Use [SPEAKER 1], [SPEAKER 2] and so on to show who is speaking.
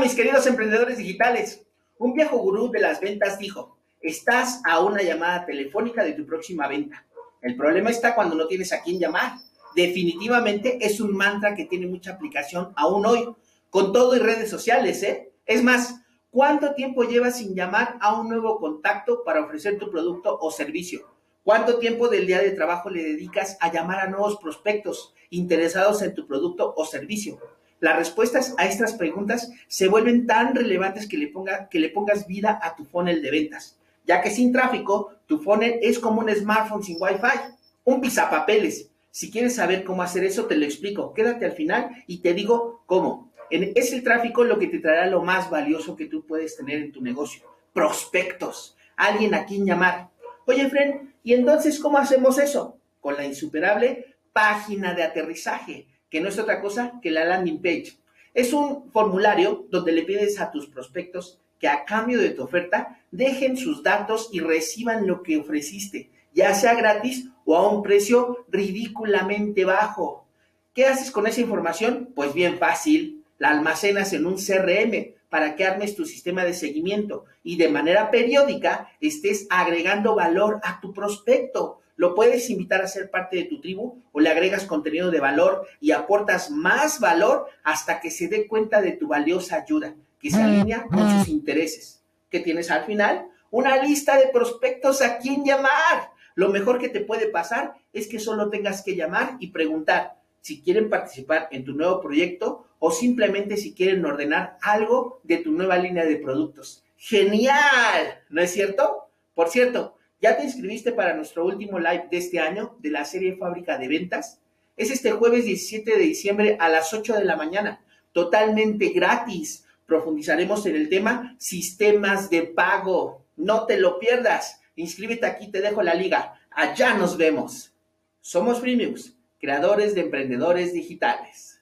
[SPEAKER 1] Mis queridos emprendedores digitales. Un viejo gurú de las ventas dijo, estás a una llamada telefónica de tu próxima venta. El problema está cuando no tienes a quién llamar. Definitivamente es un mantra que tiene mucha aplicación aún hoy, con todo y redes sociales, ¿eh? Es más, ¿cuánto tiempo llevas sin llamar a un nuevo contacto para ofrecer tu producto o servicio? ¿Cuánto tiempo del día de trabajo le dedicas a llamar a nuevos prospectos interesados en tu producto o servicio? Las respuestas a estas preguntas se vuelven tan relevantes que le, ponga, que le pongas vida a tu funnel de ventas, ya que sin tráfico, tu funnel es como un smartphone sin Wi-Fi, un pisapapeles. Si quieres saber cómo hacer eso, te lo explico. Quédate al final y te digo cómo. Es el tráfico lo que te traerá lo más valioso que tú puedes tener en tu negocio. Prospectos. Alguien a quien llamar. Oye, Fren, ¿y entonces cómo hacemos eso? Con la insuperable página de aterrizaje que no es otra cosa que la landing page. Es un formulario donde le pides a tus prospectos que a cambio de tu oferta dejen sus datos y reciban lo que ofreciste, ya sea gratis o a un precio ridículamente bajo. ¿Qué haces con esa información? Pues bien fácil, la almacenas en un CRM para que armes tu sistema de seguimiento y de manera periódica estés agregando valor a tu prospecto lo puedes invitar a ser parte de tu tribu o le agregas contenido de valor y aportas más valor hasta que se dé cuenta de tu valiosa ayuda, que se alinea con sus intereses. ¿Qué tienes al final? Una lista de prospectos a quién llamar. Lo mejor que te puede pasar es que solo tengas que llamar y preguntar si quieren participar en tu nuevo proyecto o simplemente si quieren ordenar algo de tu nueva línea de productos. Genial, ¿no es cierto? Por cierto, ¿Ya te inscribiste para nuestro último live de este año de la serie Fábrica de Ventas? Es este jueves 17 de diciembre a las 8 de la mañana, totalmente gratis. Profundizaremos en el tema sistemas de pago. No te lo pierdas. Inscríbete aquí, te dejo la liga. Allá nos vemos. Somos Freemius, creadores de emprendedores digitales.